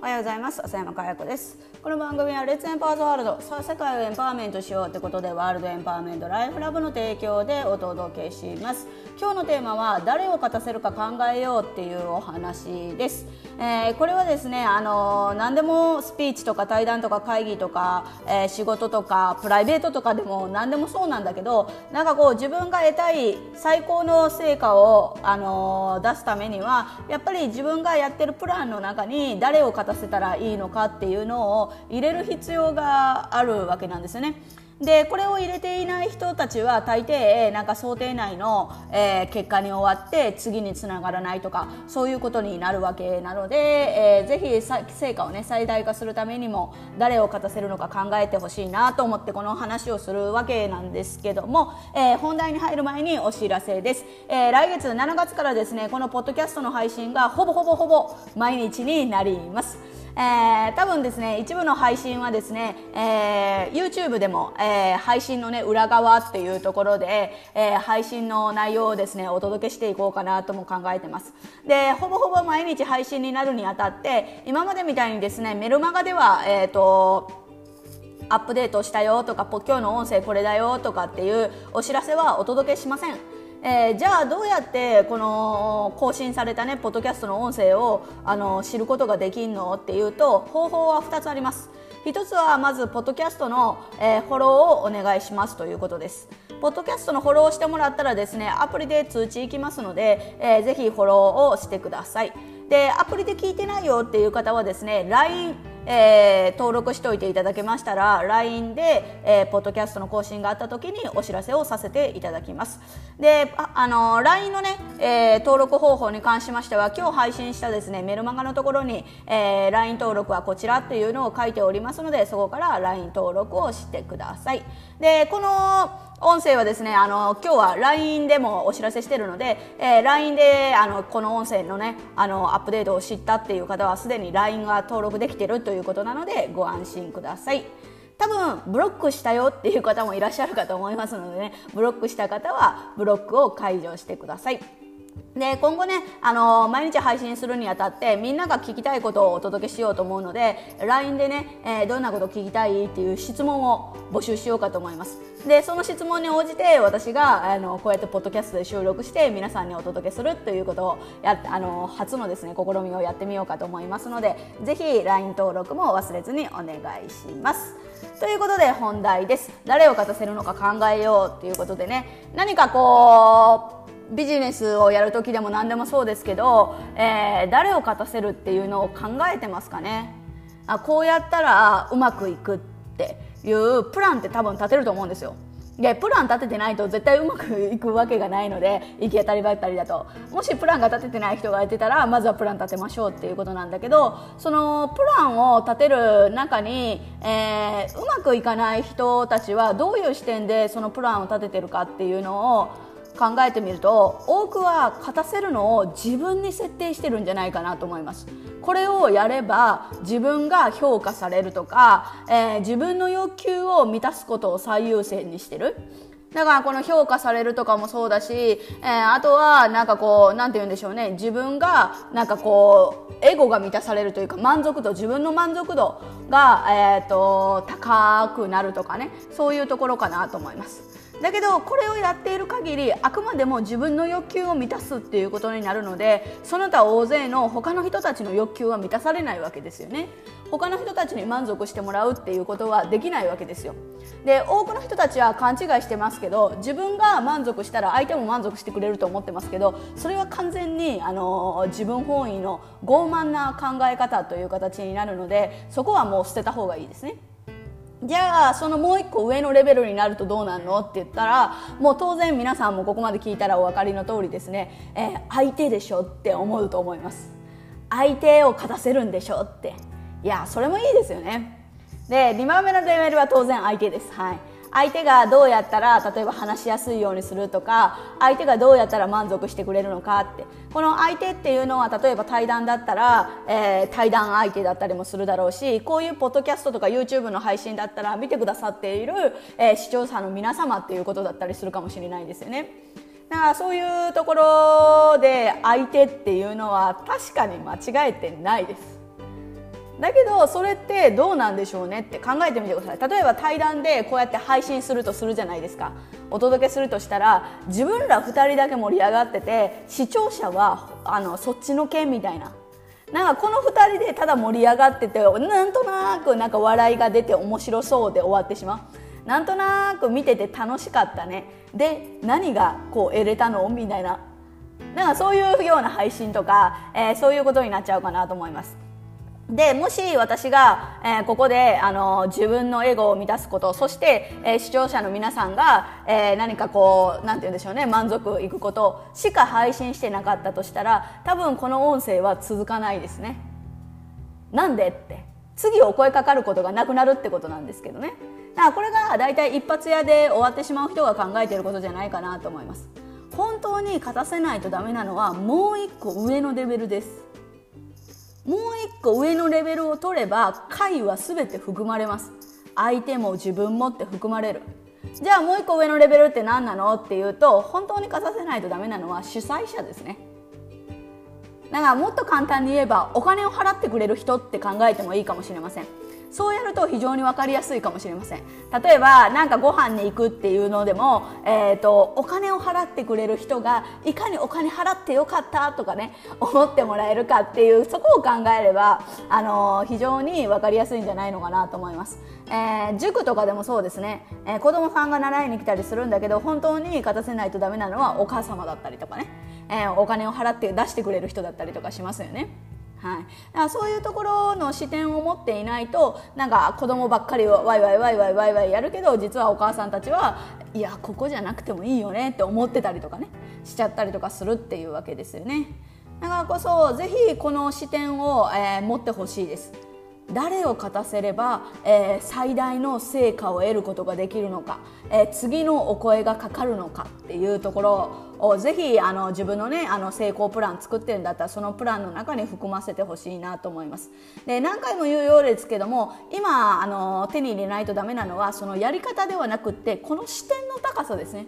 おはようございます。浅山かや子です。この番組はレッツエンパワーズワールドさあ世界をエンパワーメントしようってことでワールドエンパワーメントライフラブの提供でお届けします。今日のテーマは誰を勝たせるか考えようっていうお話です、えー、これはですねあの何でもスピーチとか対談とか会議とか、えー、仕事とかプライベートとかでも何でもそうなんだけどなんかこう自分が得たい最高の成果をあの出すためにはやっぱり自分がやってるプランの中に誰を勝たたせたらいいのかっていうのを入れる必要があるわけなんですよね。でこれを入れていない人たちは大抵なんか想定内の、えー、結果に終わって次につながらないとかそういうことになるわけなので、えー、ぜひ成果をね最大化するためにも誰を勝たせるのか考えてほしいなと思ってこの話をするわけなんですけども、えー、本題に入る前にお知らせです、えー、来月7月からですねこのポッドキャストの配信がほぼほぼほぼ毎日になります。えー、多分ですね一部の配信はですね、えー、YouTube でも、えー、配信のね裏側っていうところで、えー、配信の内容をですねお届けしていこうかなとも考えてます。でほぼほぼ毎日配信になるにあたって今までみたいにですねメルマガではえっ、ー、とアップデートしたよとか今日の音声これだよとかっていうお知らせはお届けしません。えー、じゃあどうやってこの更新されたねポッドキャストの音声をあの知ることができるの？っていうと方法は2つあります。1つはまずポッドキャストの、えー、フォローをお願いしますということです。ポッドキャストのフォローをしてもらったらですねアプリで通知いきますので、えー、ぜひフォローをしてください。でアプリで聞いてないよっていう方はですね LINE えー、登録しておいていただけましたら LINE で、えー、ポッドキャストの更新があった時にお知らせをさせていただきます。であ、あの、LINE のね、えー、登録方法に関しましては今日配信したですねメルマガのところに、えー、LINE 登録はこちらっていうのを書いておりますのでそこから LINE 登録をしてください。でこの音声はですねあの今日は LINE でもお知らせしているので、えー、LINE であのこの音声のねあのアップデートを知ったっていう方はすでに LINE が登録できているということなのでご安心ください。多分ブロックしたよっていう方もいらっしゃるかと思いますのでねブロックした方はブロックを解除してください。で今後ね、あのー、毎日配信するにあたってみんなが聞きたいことをお届けしようと思うので LINE でね、えー、どんなこと聞きたいっていう質問を募集しようかと思います。でその質問に応じて私があのこうやってポッドキャストで収録して皆さんにお届けするということをやあの初のですね試みをやってみようかと思いますのでぜひ LINE 登録も忘れずにお願いします。ということで本題です。誰を勝たせるのか考えようということでね何かこうビジネスをやる時でも何でもそうですけど、えー、誰を勝たせるっていうのを考えてますかね。あこうやったらうまくいくっていうプランって多分立てると思うんですよ。でプラン立ててないと絶対うまくいくわけがないので行き当たりばったりだと。もしプランが立ててない人がいてたらまずはプラン立てましょうっていうことなんだけどそのプランを立てる中に、えー、うまくいかない人たちはどういう視点でそのプランを立ててるかっていうのを考えてみると多くは勝たせるのを自分に設定してるんじゃないかなと思います。これをやれば自分が評価されるとか、えー、自分の欲求を満たすことを最優先にしてる。だからこの評価されるとかもそうだし、えー、あとはなんかこうなんて言うんでしょうね。自分がなんかこうエゴが満たされるというか満足度自分の満足度が、えーと高くなるとかね。そういうところかなと思います。だけどこれをやっている限りあくまでも自分の欲求を満たすっていうことになるのでその他大勢の他の人たちの欲求は満たされないわけですよね。他の人たちに満足してもらうっていうことはできないわけですよ。で多くの人たちは勘違いしてますけど自分が満足したら相手も満足してくれると思ってますけどそれは完全にあの自分本位の傲慢な考え方という形になるのでそこはもう捨てた方がいいですね。じゃあそのもう一個上のレベルになるとどうなんの？って言ったらもう当然皆さんもここまで聞いたらお分かりの通りですね、えー、相手でしょって思うと思います。相手を勝たせるんでしょって。いやそれもいいですよね。で2番目のレベルは当然相手です。はい。相手がどうやったら例えば話しやすいようにするとか相手がどうやったら満足してくれるのかってこの相手っていうのは例えば対談だったら、えー、対談相手だったりもするだろうしこういうポッドキャストとか YouTube の配信だったら見てくださっている、えー、視聴者の皆様っていうことだったりするかもしれないですよね。だからそういうところで相手っていうのは確かに間違えてないです。だけどそれってどうなんでしょうねって考えてみてください。例えば対談でこうやって配信するとするじゃないですか。お届けするとしたら自分ら2人だけ盛り上がってて視聴者はあのそっちの件みたいな。なんかこの2人でただ盛り上がっててなんとなくなんか笑いが出て面白そうで終わってしまう。なんとなく見てて楽しかったね。で何がこう得れたのみたいな。なんかそういうような配信とか、えー、そういうことになっちゃうかなと思います。でもし私が、えー、ここであの自分のエゴを満たすことそして、えー、視聴者の皆さんが、えー、何かこうなんて言うんでしょうね満足いくことしか配信してなかったとしたら多分この音声は続かないですね。なんでって。次お声かかることがなくなるってことなんですけどね。だからこれが大体一発屋で終わってしまう人が考えていることじゃないかなと思います。本当に勝たせないとダメなのはもう一個上のレベルです。もう一個上のレベルを取れば解は全て含まれます。相手も自分もって含まれる。じゃあもう一個上のレベルって何なの？っていうと本当に勝たせないとダメなのは主催者ですね。だからもっと簡単に言えばお金を払ってくれる人って考えてもいいかもしれません。そうやると非常に分かりやすいかもしれません。例えば何かご飯に行くっていうのでも、えーと、お金を払ってくれる人がいかにお金払ってよかったとかね思ってもらえるかっていうそこを考えれば、あの、非常に分かりやすいんじゃないのかなと思います、えー、塾とかでもそうですね、えー、子供さんが習いに来たりするんだけど本当に勝たせないとダメなのはお母様だったりとかね、えお金を払って出してくれる人だったりとかしますよね。はい、だからそういうところの視点を持っていないとなんか子供ばっかりワイワイワイワイワイワイやるけど実はお母さんたちはいやここじゃなくてもいいよねって思ってたりとかねしちゃったりとかするっていうわけですよね。だからこそぜひこの視点を、えー、持ってほしいです。誰を勝たせれば、えー、最大の成果を得ることができるのか、えー、次のお声がかかるのかっていうところをぜひあの自分のねあの成功プラン作ってるんだったらそのプランの中に含ませてほしいなと思います。で何回も言うようですけども今あの手に入れないとダメなのはそのやり方ではなくってこの視点の高さですね。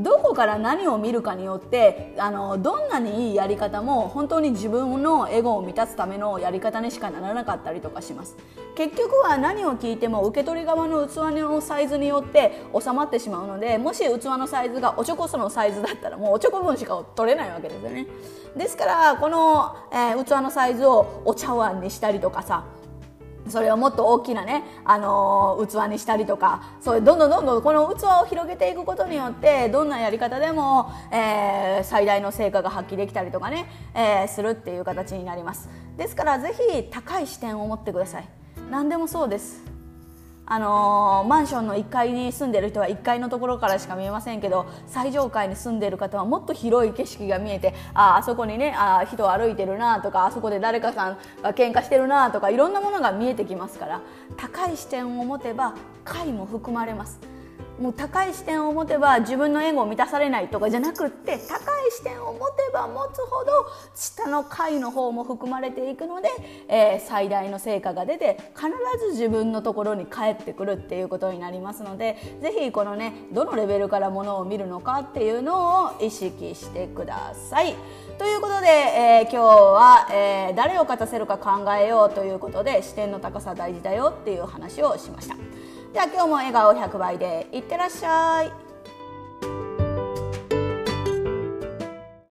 どこから何を見るかによってあのどんなにいいやり方も本当に自分のエゴを満たすためのやり方にしかならなかったりとかします。結局は何を聞いても受け取り側の器のサイズによって収まってしまうのでもし器のサイズがおちょこそのサイズだったらもうおちょこ分しか取れないわけですよね。ですからこの、えー、器のサイズをお茶碗にしたりとかさそれをもっと大きなね、あのー、器にしたりとかそうどんどんどんどんこの器を広げていくことによってどんなやり方でも、えー、最大の成果が発揮できたりとかね、えー、するっていう形になります。ですからぜひ高い視点を持ってください。何でもそうです。あのー、マンションの1階に住んでる人は1階のところからしか見えませんけど最上階に住んでる方はもっと広い景色が見えてああそこにねあ人歩いてるなとかあそこで誰かさんが喧嘩してるなとかいろんなものが見えてきますから高い視点を持てば階も含まれます。もう高い視点を持てば自分のエゴを満たされないとかじゃなくって高い視点を持てば持つほど下の階の方も含まれていくので、えー、最大の成果が出て必ず自分のところに帰ってくるっていうことになりますので是非このねどのレベルからものを見るのかっていうのを意識してください。ということで、えー、今日は、えー、誰を勝たせるか考えようということで視点の高さ大事だよっていう話をしました。じゃあ今日も笑顔100倍でいってらっしゃい。